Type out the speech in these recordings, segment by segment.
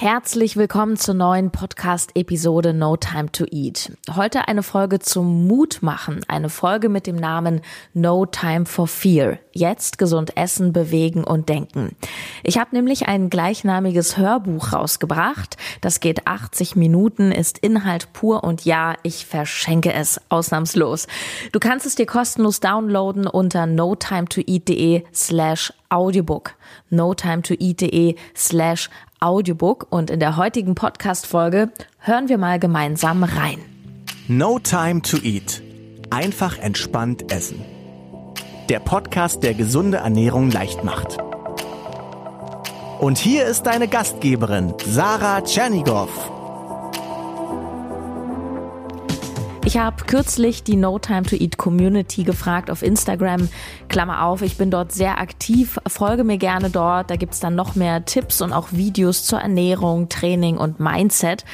Herzlich willkommen zur neuen Podcast-Episode No Time to Eat. Heute eine Folge zum Mut machen, eine Folge mit dem Namen No Time for Fear. Jetzt gesund essen, bewegen und denken. Ich habe nämlich ein gleichnamiges Hörbuch rausgebracht. Das geht 80 Minuten, ist Inhalt pur und ja, ich verschenke es ausnahmslos. Du kannst es dir kostenlos downloaden unter notimetoeat.de slash audiobook. notimetoeat.de slash Audiobook und in der heutigen Podcast-Folge hören wir mal gemeinsam rein. No Time to Eat. Einfach entspannt essen. Der Podcast, der gesunde Ernährung leicht macht. Und hier ist deine Gastgeberin, Sarah Tschernigow. Ich habe kürzlich die No Time to Eat Community gefragt auf Instagram. Klammer auf, ich bin dort sehr aktiv, folge mir gerne dort. Da gibt's dann noch mehr Tipps und auch Videos zur Ernährung, Training und Mindset.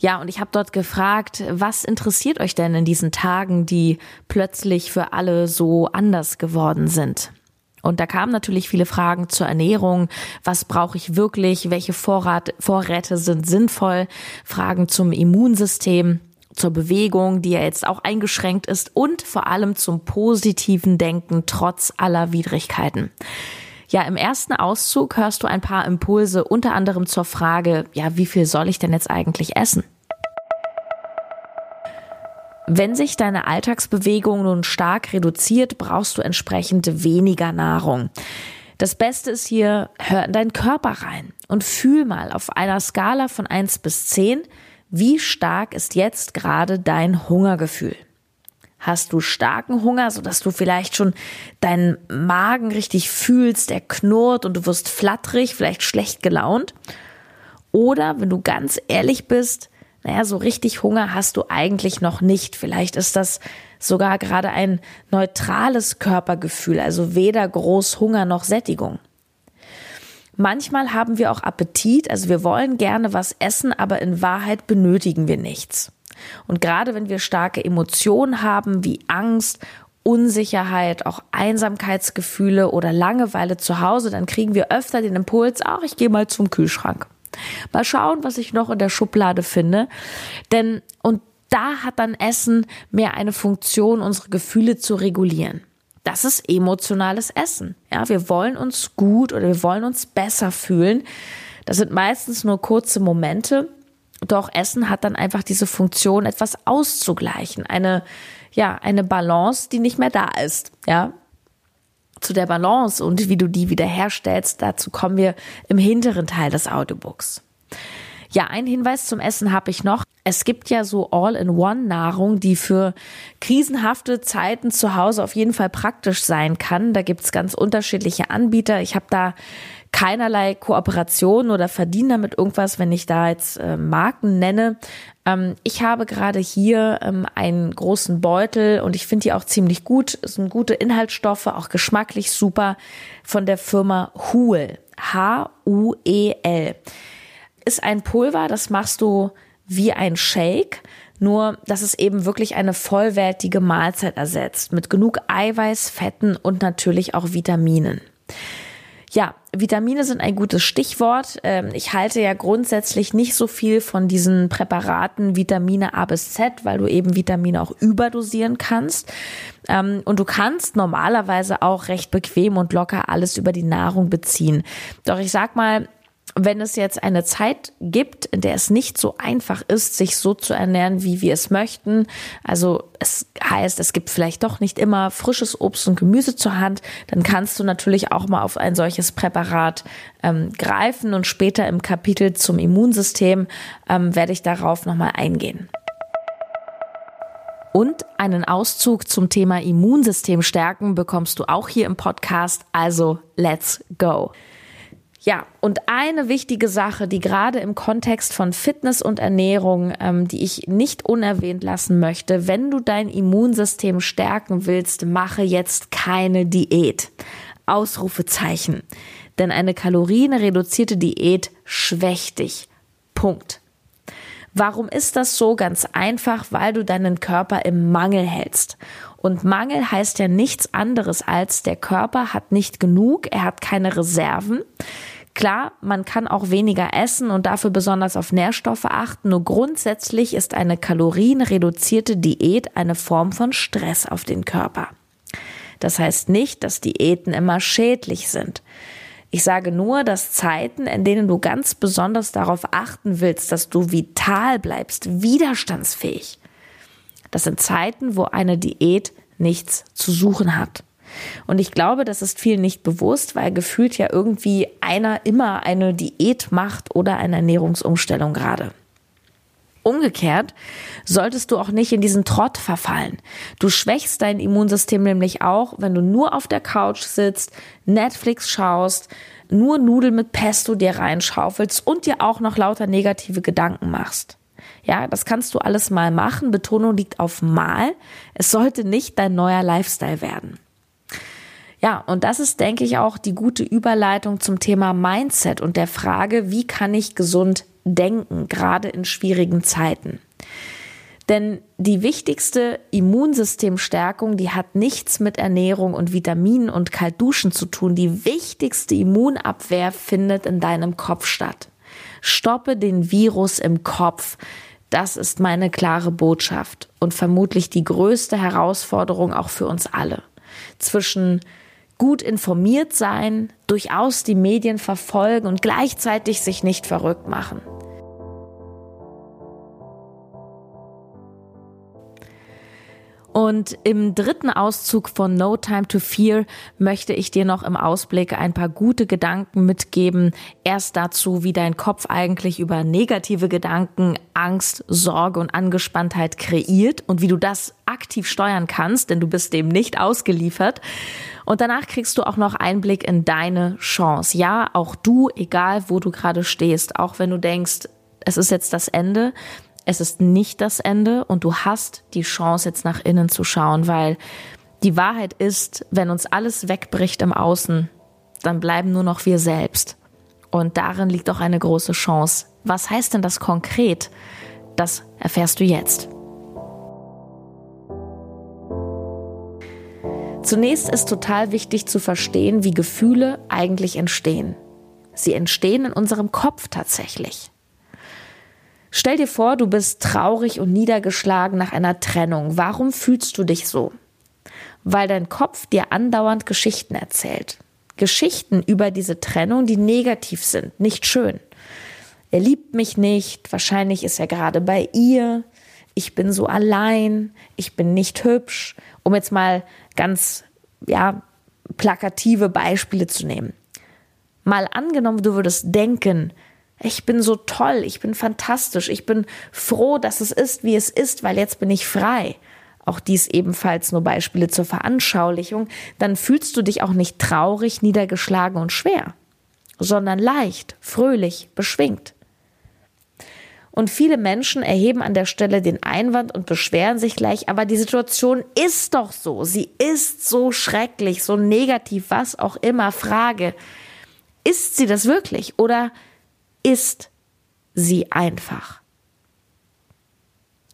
Ja, und ich habe dort gefragt, was interessiert euch denn in diesen Tagen, die plötzlich für alle so anders geworden sind? Und da kamen natürlich viele Fragen zur Ernährung. Was brauche ich wirklich? Welche Vorrat, Vorräte sind sinnvoll? Fragen zum Immunsystem zur Bewegung, die ja jetzt auch eingeschränkt ist und vor allem zum positiven Denken trotz aller Widrigkeiten. Ja, im ersten Auszug hörst du ein paar Impulse, unter anderem zur Frage, ja, wie viel soll ich denn jetzt eigentlich essen? Wenn sich deine Alltagsbewegung nun stark reduziert, brauchst du entsprechend weniger Nahrung. Das Beste ist hier, hör in deinen Körper rein und fühl mal auf einer Skala von eins bis zehn wie stark ist jetzt gerade dein Hungergefühl? Hast du starken Hunger, so dass du vielleicht schon deinen Magen richtig fühlst, der knurrt und du wirst flatterig, vielleicht schlecht gelaunt? Oder wenn du ganz ehrlich bist, naja, so richtig Hunger hast du eigentlich noch nicht. Vielleicht ist das sogar gerade ein neutrales Körpergefühl, also weder groß Hunger noch Sättigung. Manchmal haben wir auch Appetit, also wir wollen gerne was essen, aber in Wahrheit benötigen wir nichts. Und gerade wenn wir starke Emotionen haben wie Angst, Unsicherheit, auch Einsamkeitsgefühle oder Langeweile zu Hause, dann kriegen wir öfter den Impuls, ach, ich gehe mal zum Kühlschrank. Mal schauen, was ich noch in der Schublade finde. Denn, und da hat dann Essen mehr eine Funktion, unsere Gefühle zu regulieren. Das ist emotionales Essen. Ja, wir wollen uns gut oder wir wollen uns besser fühlen. Das sind meistens nur kurze Momente. Doch Essen hat dann einfach diese Funktion, etwas auszugleichen. Eine, ja, eine Balance, die nicht mehr da ist. Ja, zu der Balance und wie du die wiederherstellst, dazu kommen wir im hinteren Teil des Audiobooks. Ja, ein Hinweis zum Essen habe ich noch. Es gibt ja so All-in-One-Nahrung, die für krisenhafte Zeiten zu Hause auf jeden Fall praktisch sein kann. Da gibt's ganz unterschiedliche Anbieter. Ich habe da keinerlei Kooperation oder verdiene damit irgendwas, wenn ich da jetzt äh, Marken nenne. Ähm, ich habe gerade hier ähm, einen großen Beutel und ich finde die auch ziemlich gut. Es sind gute Inhaltsstoffe, auch geschmacklich super von der Firma Huel. H-U-E-L ist ein Pulver, das machst du wie ein Shake, nur dass es eben wirklich eine vollwertige Mahlzeit ersetzt mit genug Eiweiß, Fetten und natürlich auch Vitaminen. Ja, Vitamine sind ein gutes Stichwort. Ähm, ich halte ja grundsätzlich nicht so viel von diesen Präparaten Vitamine A bis Z, weil du eben Vitamine auch überdosieren kannst. Ähm, und du kannst normalerweise auch recht bequem und locker alles über die Nahrung beziehen. Doch ich sag mal, wenn es jetzt eine Zeit gibt, in der es nicht so einfach ist, sich so zu ernähren, wie wir es möchten, also es heißt, es gibt vielleicht doch nicht immer frisches Obst und Gemüse zur Hand, dann kannst du natürlich auch mal auf ein solches Präparat ähm, greifen und später im Kapitel zum Immunsystem ähm, werde ich darauf nochmal eingehen. Und einen Auszug zum Thema Immunsystem stärken bekommst du auch hier im Podcast, also let's go. Ja, und eine wichtige Sache, die gerade im Kontext von Fitness und Ernährung, ähm, die ich nicht unerwähnt lassen möchte, wenn du dein Immunsystem stärken willst, mache jetzt keine Diät. Ausrufezeichen. Denn eine kalorienreduzierte Diät schwächt dich. Punkt. Warum ist das so? Ganz einfach, weil du deinen Körper im Mangel hältst. Und Mangel heißt ja nichts anderes als der Körper hat nicht genug, er hat keine Reserven Klar, man kann auch weniger essen und dafür besonders auf Nährstoffe achten, nur grundsätzlich ist eine kalorienreduzierte Diät eine Form von Stress auf den Körper. Das heißt nicht, dass Diäten immer schädlich sind. Ich sage nur, dass Zeiten, in denen du ganz besonders darauf achten willst, dass du vital bleibst, widerstandsfähig, das sind Zeiten, wo eine Diät nichts zu suchen hat. Und ich glaube, das ist vielen nicht bewusst, weil gefühlt ja irgendwie einer immer eine Diät macht oder eine Ernährungsumstellung gerade. Umgekehrt solltest du auch nicht in diesen Trott verfallen. Du schwächst dein Immunsystem nämlich auch, wenn du nur auf der Couch sitzt, Netflix schaust, nur Nudeln mit Pesto dir reinschaufelst und dir auch noch lauter negative Gedanken machst. Ja, das kannst du alles mal machen. Betonung liegt auf mal. Es sollte nicht dein neuer Lifestyle werden. Ja, und das ist, denke ich, auch die gute Überleitung zum Thema Mindset und der Frage, wie kann ich gesund denken, gerade in schwierigen Zeiten. Denn die wichtigste Immunsystemstärkung, die hat nichts mit Ernährung und Vitaminen und Kaltduschen zu tun. Die wichtigste Immunabwehr findet in deinem Kopf statt. Stoppe den Virus im Kopf. Das ist meine klare Botschaft und vermutlich die größte Herausforderung auch für uns alle. Zwischen gut informiert sein, durchaus die Medien verfolgen und gleichzeitig sich nicht verrückt machen. Und im dritten Auszug von No Time to Fear möchte ich dir noch im Ausblick ein paar gute Gedanken mitgeben. Erst dazu, wie dein Kopf eigentlich über negative Gedanken, Angst, Sorge und Angespanntheit kreiert und wie du das aktiv steuern kannst, denn du bist dem nicht ausgeliefert. Und danach kriegst du auch noch Einblick in deine Chance. Ja, auch du, egal wo du gerade stehst, auch wenn du denkst, es ist jetzt das Ende, es ist nicht das Ende und du hast die Chance, jetzt nach innen zu schauen, weil die Wahrheit ist, wenn uns alles wegbricht im Außen, dann bleiben nur noch wir selbst. Und darin liegt auch eine große Chance. Was heißt denn das konkret? Das erfährst du jetzt. Zunächst ist total wichtig zu verstehen, wie Gefühle eigentlich entstehen. Sie entstehen in unserem Kopf tatsächlich. Stell dir vor, du bist traurig und niedergeschlagen nach einer Trennung. Warum fühlst du dich so? Weil dein Kopf dir andauernd Geschichten erzählt. Geschichten über diese Trennung, die negativ sind, nicht schön. Er liebt mich nicht, wahrscheinlich ist er gerade bei ihr, ich bin so allein, ich bin nicht hübsch, um jetzt mal ganz, ja, plakative Beispiele zu nehmen. Mal angenommen, du würdest denken, ich bin so toll, ich bin fantastisch, ich bin froh, dass es ist, wie es ist, weil jetzt bin ich frei. Auch dies ebenfalls nur Beispiele zur Veranschaulichung, dann fühlst du dich auch nicht traurig, niedergeschlagen und schwer, sondern leicht, fröhlich, beschwingt. Und viele Menschen erheben an der Stelle den Einwand und beschweren sich gleich, aber die Situation ist doch so, sie ist so schrecklich, so negativ, was auch immer. Frage, ist sie das wirklich oder ist sie einfach.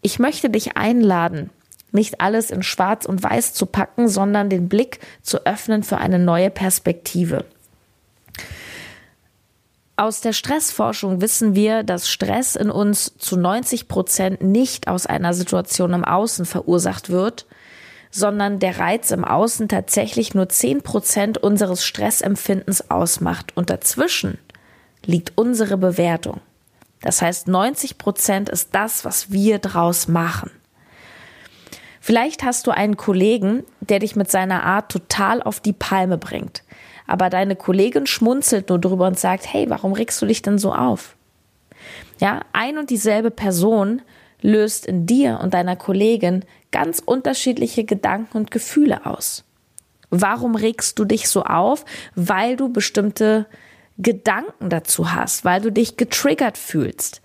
Ich möchte dich einladen, nicht alles in Schwarz und Weiß zu packen, sondern den Blick zu öffnen für eine neue Perspektive. Aus der Stressforschung wissen wir, dass Stress in uns zu 90 Prozent nicht aus einer Situation im Außen verursacht wird, sondern der Reiz im Außen tatsächlich nur 10 Prozent unseres Stressempfindens ausmacht und dazwischen liegt unsere Bewertung. Das heißt, 90 Prozent ist das, was wir draus machen. Vielleicht hast du einen Kollegen, der dich mit seiner Art total auf die Palme bringt. Aber deine Kollegin schmunzelt nur drüber und sagt, hey, warum regst du dich denn so auf? Ja, ein und dieselbe Person löst in dir und deiner Kollegin ganz unterschiedliche Gedanken und Gefühle aus. Warum regst du dich so auf? Weil du bestimmte Gedanken dazu hast, weil du dich getriggert fühlst.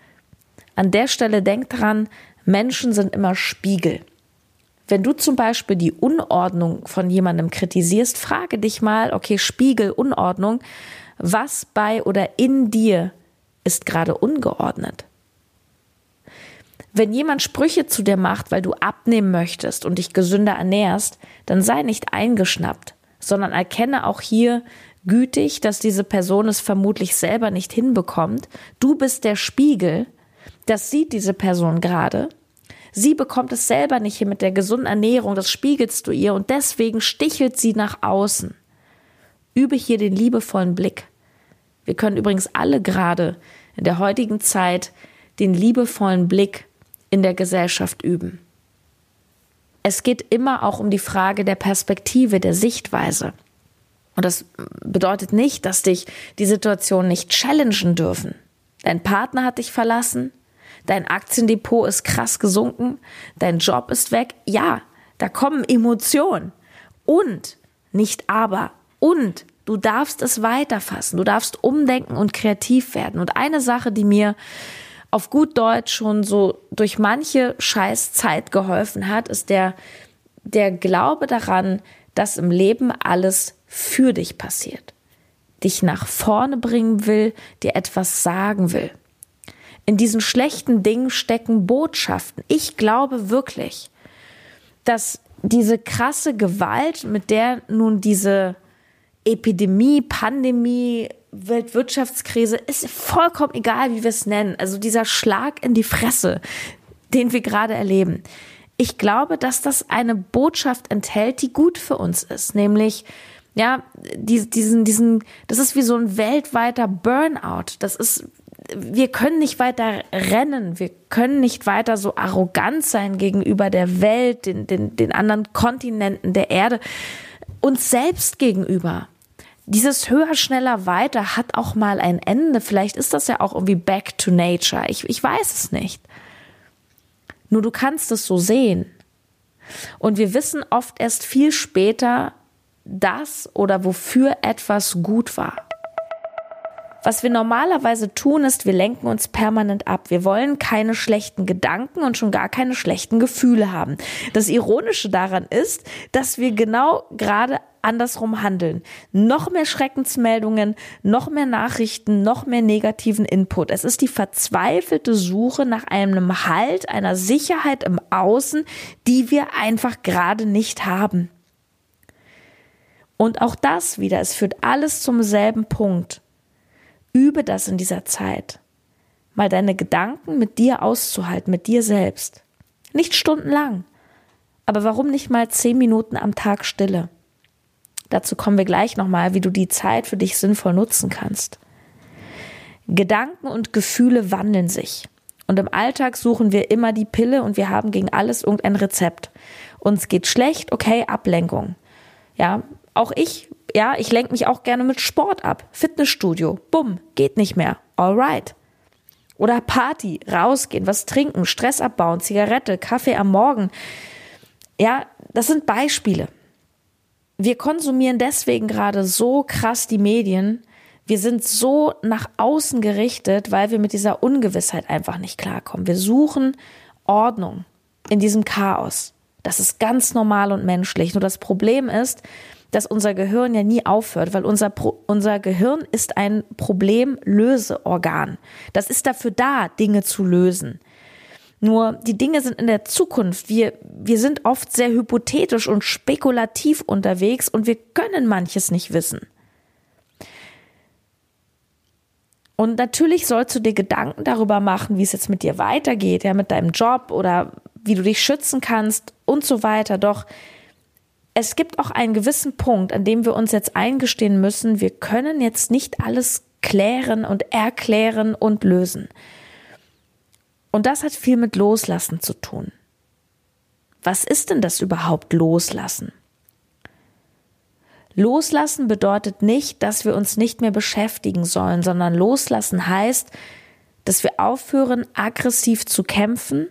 An der Stelle denk dran, Menschen sind immer Spiegel. Wenn du zum Beispiel die Unordnung von jemandem kritisierst, frage dich mal, okay, Spiegel, Unordnung, was bei oder in dir ist gerade ungeordnet? Wenn jemand Sprüche zu dir macht, weil du abnehmen möchtest und dich gesünder ernährst, dann sei nicht eingeschnappt, sondern erkenne auch hier gütig, dass diese Person es vermutlich selber nicht hinbekommt. Du bist der Spiegel. Das sieht diese Person gerade. Sie bekommt es selber nicht hin mit der gesunden Ernährung, das spiegelst du ihr und deswegen stichelt sie nach außen. Übe hier den liebevollen Blick. Wir können übrigens alle gerade in der heutigen Zeit den liebevollen Blick in der Gesellschaft üben. Es geht immer auch um die Frage der Perspektive, der Sichtweise. Und das bedeutet nicht, dass dich die Situation nicht challengen dürfen. Dein Partner hat dich verlassen, dein Aktiendepot ist krass gesunken, dein Job ist weg. Ja, da kommen Emotionen. Und, nicht aber, und du darfst es weiterfassen, du darfst umdenken und kreativ werden. Und eine Sache, die mir auf gut Deutsch schon so durch manche Scheißzeit geholfen hat, ist der, der Glaube daran, dass im Leben alles für dich passiert, dich nach vorne bringen will, dir etwas sagen will. In diesen schlechten Dingen stecken Botschaften. Ich glaube wirklich, dass diese krasse Gewalt, mit der nun diese Epidemie, Pandemie, Weltwirtschaftskrise, ist vollkommen egal, wie wir es nennen. Also dieser Schlag in die Fresse, den wir gerade erleben. Ich glaube, dass das eine Botschaft enthält, die gut für uns ist, nämlich ja, diesen, diesen, das ist wie so ein weltweiter Burnout. Das ist, wir können nicht weiter rennen, wir können nicht weiter so arrogant sein gegenüber der Welt, den, den, den anderen Kontinenten der Erde, uns selbst gegenüber. Dieses höher, schneller, weiter hat auch mal ein Ende. Vielleicht ist das ja auch irgendwie back to nature. Ich, ich weiß es nicht. Nur du kannst es so sehen. Und wir wissen oft erst viel später, das oder wofür etwas gut war. Was wir normalerweise tun, ist, wir lenken uns permanent ab. Wir wollen keine schlechten Gedanken und schon gar keine schlechten Gefühle haben. Das Ironische daran ist, dass wir genau gerade andersrum handeln. Noch mehr Schreckensmeldungen, noch mehr Nachrichten, noch mehr negativen Input. Es ist die verzweifelte Suche nach einem Halt, einer Sicherheit im Außen, die wir einfach gerade nicht haben. Und auch das wieder, es führt alles zum selben Punkt. Übe das in dieser Zeit. Mal deine Gedanken mit dir auszuhalten, mit dir selbst. Nicht stundenlang. Aber warum nicht mal zehn Minuten am Tag Stille? Dazu kommen wir gleich nochmal, wie du die Zeit für dich sinnvoll nutzen kannst. Gedanken und Gefühle wandeln sich. Und im Alltag suchen wir immer die Pille und wir haben gegen alles irgendein Rezept. Uns geht schlecht, okay, Ablenkung. Ja, auch ich, ja, ich lenke mich auch gerne mit Sport ab. Fitnessstudio, bumm, geht nicht mehr. Alright. Oder Party, rausgehen, was trinken, Stress abbauen, Zigarette, Kaffee am Morgen. Ja, das sind Beispiele. Wir konsumieren deswegen gerade so krass die Medien. Wir sind so nach außen gerichtet, weil wir mit dieser Ungewissheit einfach nicht klarkommen. Wir suchen Ordnung in diesem Chaos. Das ist ganz normal und menschlich. Nur das Problem ist, dass unser Gehirn ja nie aufhört, weil unser, Pro unser Gehirn ist ein Problemlöseorgan. Das ist dafür da, Dinge zu lösen. Nur die Dinge sind in der Zukunft. Wir, wir sind oft sehr hypothetisch und spekulativ unterwegs und wir können manches nicht wissen. Und natürlich sollst du dir Gedanken darüber machen, wie es jetzt mit dir weitergeht, ja, mit deinem Job oder wie du dich schützen kannst und so weiter. Doch es gibt auch einen gewissen Punkt, an dem wir uns jetzt eingestehen müssen, wir können jetzt nicht alles klären und erklären und lösen. Und das hat viel mit Loslassen zu tun. Was ist denn das überhaupt Loslassen? Loslassen bedeutet nicht, dass wir uns nicht mehr beschäftigen sollen, sondern loslassen heißt, dass wir aufhören, aggressiv zu kämpfen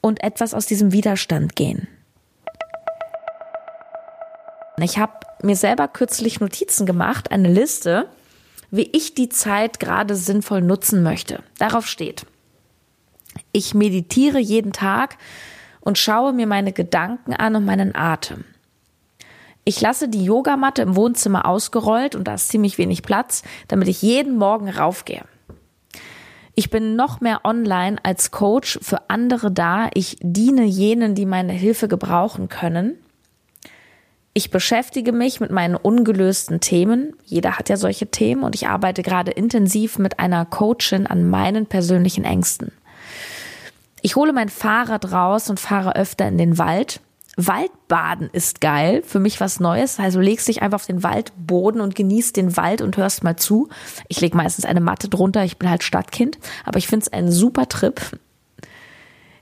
und etwas aus diesem Widerstand gehen. Ich habe mir selber kürzlich Notizen gemacht, eine Liste, wie ich die Zeit gerade sinnvoll nutzen möchte. Darauf steht, ich meditiere jeden Tag und schaue mir meine Gedanken an und meinen Atem. Ich lasse die Yogamatte im Wohnzimmer ausgerollt und da ist ziemlich wenig Platz, damit ich jeden Morgen raufgehe. Ich bin noch mehr online als Coach für andere da. Ich diene jenen, die meine Hilfe gebrauchen können. Ich beschäftige mich mit meinen ungelösten Themen. Jeder hat ja solche Themen und ich arbeite gerade intensiv mit einer Coachin an meinen persönlichen Ängsten. Ich hole mein Fahrrad raus und fahre öfter in den Wald. Waldbaden ist geil, für mich was Neues. Also legst dich einfach auf den Waldboden und genießt den Wald und hörst mal zu. Ich lege meistens eine Matte drunter, ich bin halt Stadtkind, aber ich finde es einen super Trip.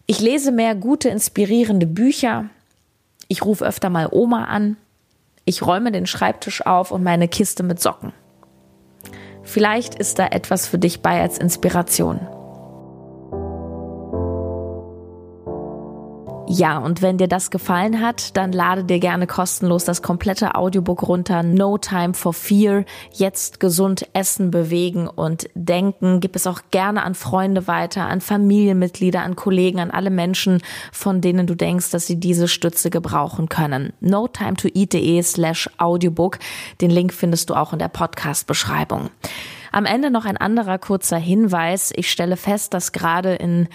Ich lese mehr gute, inspirierende Bücher. Ich rufe öfter mal Oma an. Ich räume den Schreibtisch auf und meine Kiste mit Socken. Vielleicht ist da etwas für dich bei als Inspiration. Ja, und wenn dir das gefallen hat, dann lade dir gerne kostenlos das komplette Audiobook runter. No Time for Fear. Jetzt gesund essen, bewegen und denken. Gib es auch gerne an Freunde weiter, an Familienmitglieder, an Kollegen, an alle Menschen, von denen du denkst, dass sie diese Stütze gebrauchen können. No time to eat.de slash Audiobook. Den Link findest du auch in der Podcast-Beschreibung. Am Ende noch ein anderer kurzer Hinweis. Ich stelle fest, dass gerade in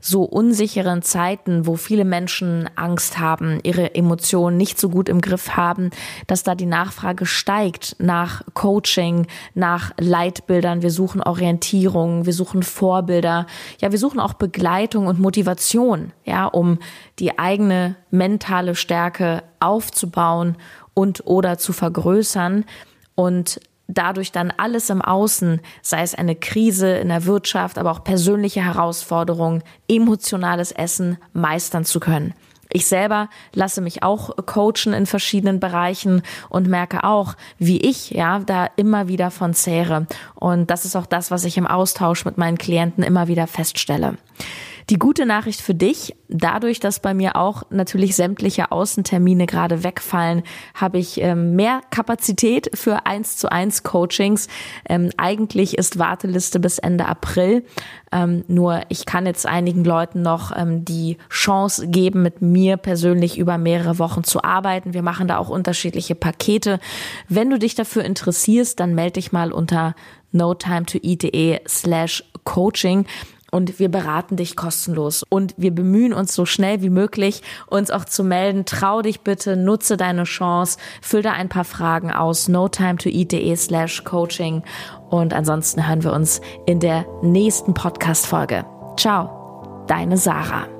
so unsicheren Zeiten, wo viele Menschen Angst haben, ihre Emotionen nicht so gut im Griff haben, dass da die Nachfrage steigt nach Coaching, nach Leitbildern. Wir suchen Orientierung, wir suchen Vorbilder. Ja, wir suchen auch Begleitung und Motivation, ja, um die eigene mentale Stärke aufzubauen und oder zu vergrößern. Und dadurch dann alles im Außen, sei es eine Krise in der Wirtschaft, aber auch persönliche Herausforderungen, emotionales Essen meistern zu können. Ich selber lasse mich auch coachen in verschiedenen Bereichen und merke auch, wie ich ja da immer wieder von zehre. Und das ist auch das, was ich im Austausch mit meinen Klienten immer wieder feststelle. Die gute Nachricht für dich, dadurch, dass bei mir auch natürlich sämtliche Außentermine gerade wegfallen, habe ich ähm, mehr Kapazität für eins zu eins Coachings. Ähm, eigentlich ist Warteliste bis Ende April. Ähm, nur ich kann jetzt einigen Leuten noch die Chance geben, mit mir persönlich über mehrere Wochen zu arbeiten. Wir machen da auch unterschiedliche Pakete. Wenn du dich dafür interessierst, dann melde dich mal unter notimetoeat.de slash coaching und wir beraten dich kostenlos und wir bemühen uns so schnell wie möglich, uns auch zu melden. Trau dich bitte, nutze deine Chance, füll da ein paar Fragen aus, no time to slash coaching und ansonsten hören wir uns in der nächsten Podcast-Folge. Ciao, deine Sarah.